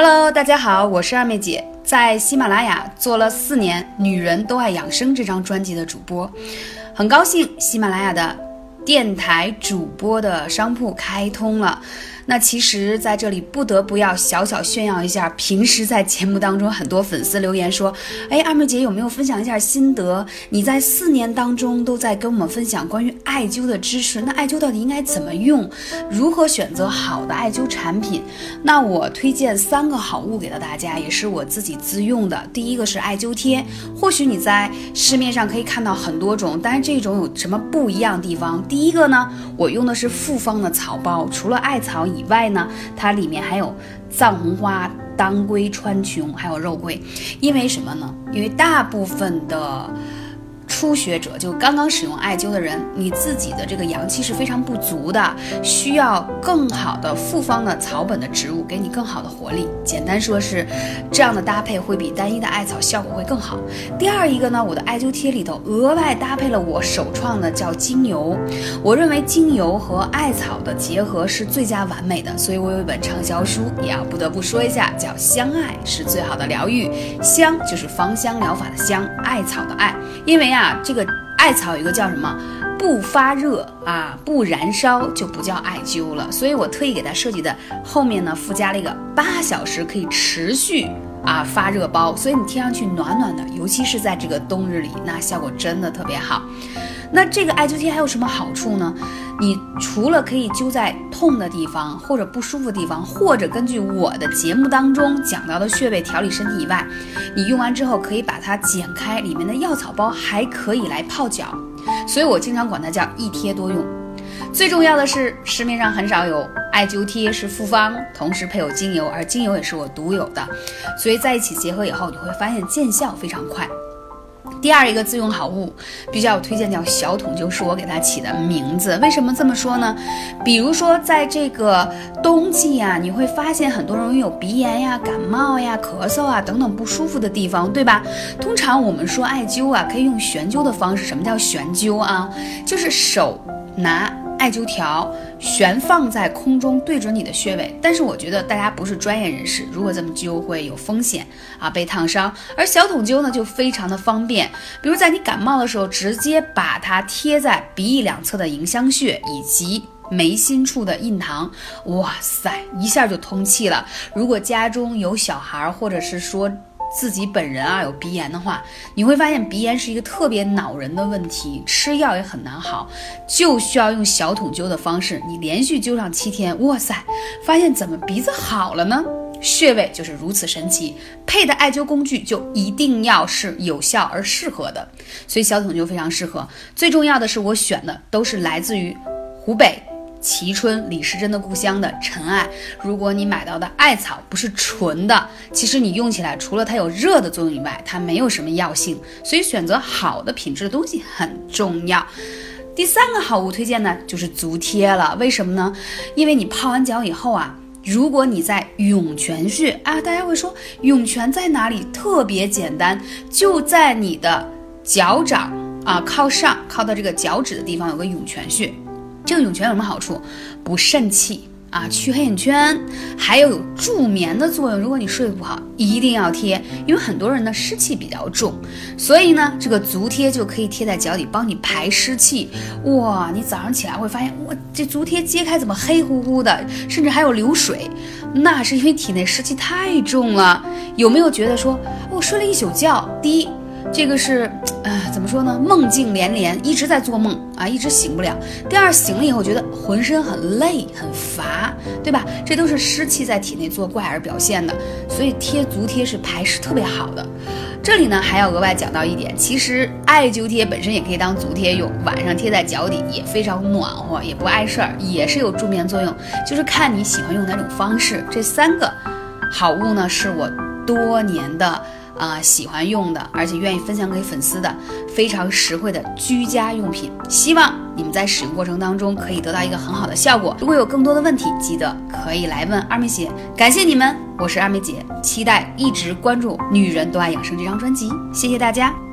Hello，大家好，我是二妹姐，在喜马拉雅做了四年《女人都爱养生》这张专辑的主播，很高兴喜马拉雅的电台主播的商铺开通了。那其实，在这里不得不要小小炫耀一下，平时在节目当中，很多粉丝留言说：“哎，二妹姐有没有分享一下心得？你在四年当中都在跟我们分享关于艾灸的知识，那艾灸到底应该怎么用？如何选择好的艾灸产品？那我推荐三个好物给到大家，也是我自己自用的。第一个是艾灸贴，或许你在市面上可以看到很多种，但是这种有什么不一样的地方？第第一个呢，我用的是复方的草包，除了艾草以外呢，它里面还有藏红花、当归、川穹，还有肉桂。因为什么呢？因为大部分的。初学者就刚刚使用艾灸的人，你自己的这个阳气是非常不足的，需要更好的复方的草本的植物给你更好的活力。简单说是这样的搭配会比单一的艾草效果会更好。第二一个呢，我的艾灸贴里头额外搭配了我首创的叫精油，我认为精油和艾草的结合是最佳完美的，所以我有一本畅销书也要不得不说一下，叫香艾是最好的疗愈，香就是芳香疗法的香，艾草的艾，因为啊。这个艾草有一个叫什么？不发热啊，不燃烧就不叫艾灸了。所以我特意给它设计的后面呢，附加了一个八小时可以持续啊发热包，所以你贴上去暖暖的，尤其是在这个冬日里，那效果真的特别好。那这个艾灸贴还有什么好处呢？你除了可以灸在痛的地方或者不舒服的地方，或者根据我的节目当中讲到的穴位调理身体以外，你用完之后可以把它剪开，里面的药草包还可以来泡脚，所以我经常管它叫一贴多用。最重要的是，市面上很少有艾灸贴是复方，同时配有精油，而精油也是我独有的，所以在一起结合以后，你会发现见效非常快。第二一个自用好物，比较推荐叫小桶灸，是我给它起的名字。为什么这么说呢？比如说在这个冬季呀，你会发现很多人有鼻炎呀、感冒呀、咳嗽啊等等不舒服的地方，对吧？通常我们说艾灸啊，可以用悬灸的方式。什么叫悬灸啊？就是手拿。艾灸条悬放在空中，对准你的穴位。但是我觉得大家不是专业人士，如果这么灸会有风险啊，被烫伤。而小筒灸呢，就非常的方便。比如在你感冒的时候，直接把它贴在鼻翼两侧的迎香穴以及眉心处的印堂，哇塞，一下就通气了。如果家中有小孩，或者是说。自己本人啊有鼻炎的话，你会发现鼻炎是一个特别恼人的问题，吃药也很难好，就需要用小桶灸的方式，你连续灸上七天，哇塞，发现怎么鼻子好了呢？穴位就是如此神奇，配的艾灸工具就一定要是有效而适合的，所以小桶灸非常适合。最重要的是我选的都是来自于湖北。蕲春李时珍的故乡的陈艾，如果你买到的艾草不是纯的，其实你用起来除了它有热的作用以外，它没有什么药性。所以选择好的品质的东西很重要。第三个好物推荐呢，就是足贴了。为什么呢？因为你泡完脚以后啊，如果你在涌泉穴啊，大家会说涌泉在哪里？特别简单，就在你的脚掌啊靠上靠到这个脚趾的地方有个涌泉穴。这个涌泉有什么好处？补肾气啊，去黑眼圈，还有有助眠的作用。如果你睡不好，一定要贴，因为很多人的湿气比较重，所以呢，这个足贴就可以贴在脚底，帮你排湿气。哇，你早上起来会发现，哇，这足贴揭开怎么黑乎乎的，甚至还有流水，那是因为体内湿气太重了。有没有觉得说，我睡了一宿觉？第一。这个是，呃，说呢？梦境连连，一直在做梦啊，一直醒不了。第二，醒了以后觉得浑身很累、很乏，对吧？这都是湿气在体内作怪而表现的。所以贴足贴是排湿特别好的。这里呢还要额外讲到一点，其实艾灸贴本身也可以当足贴用，晚上贴在脚底也非常暖和，也不碍事儿，也是有助眠作用。就是看你喜欢用哪种方式。这三个好物呢，是我多年的。啊，喜欢用的，而且愿意分享给粉丝的，非常实惠的居家用品。希望你们在使用过程当中可以得到一个很好的效果。如果有更多的问题，记得可以来问二妹姐。感谢你们，我是二妹姐，期待一直关注《女人都爱养生》这张专辑。谢谢大家。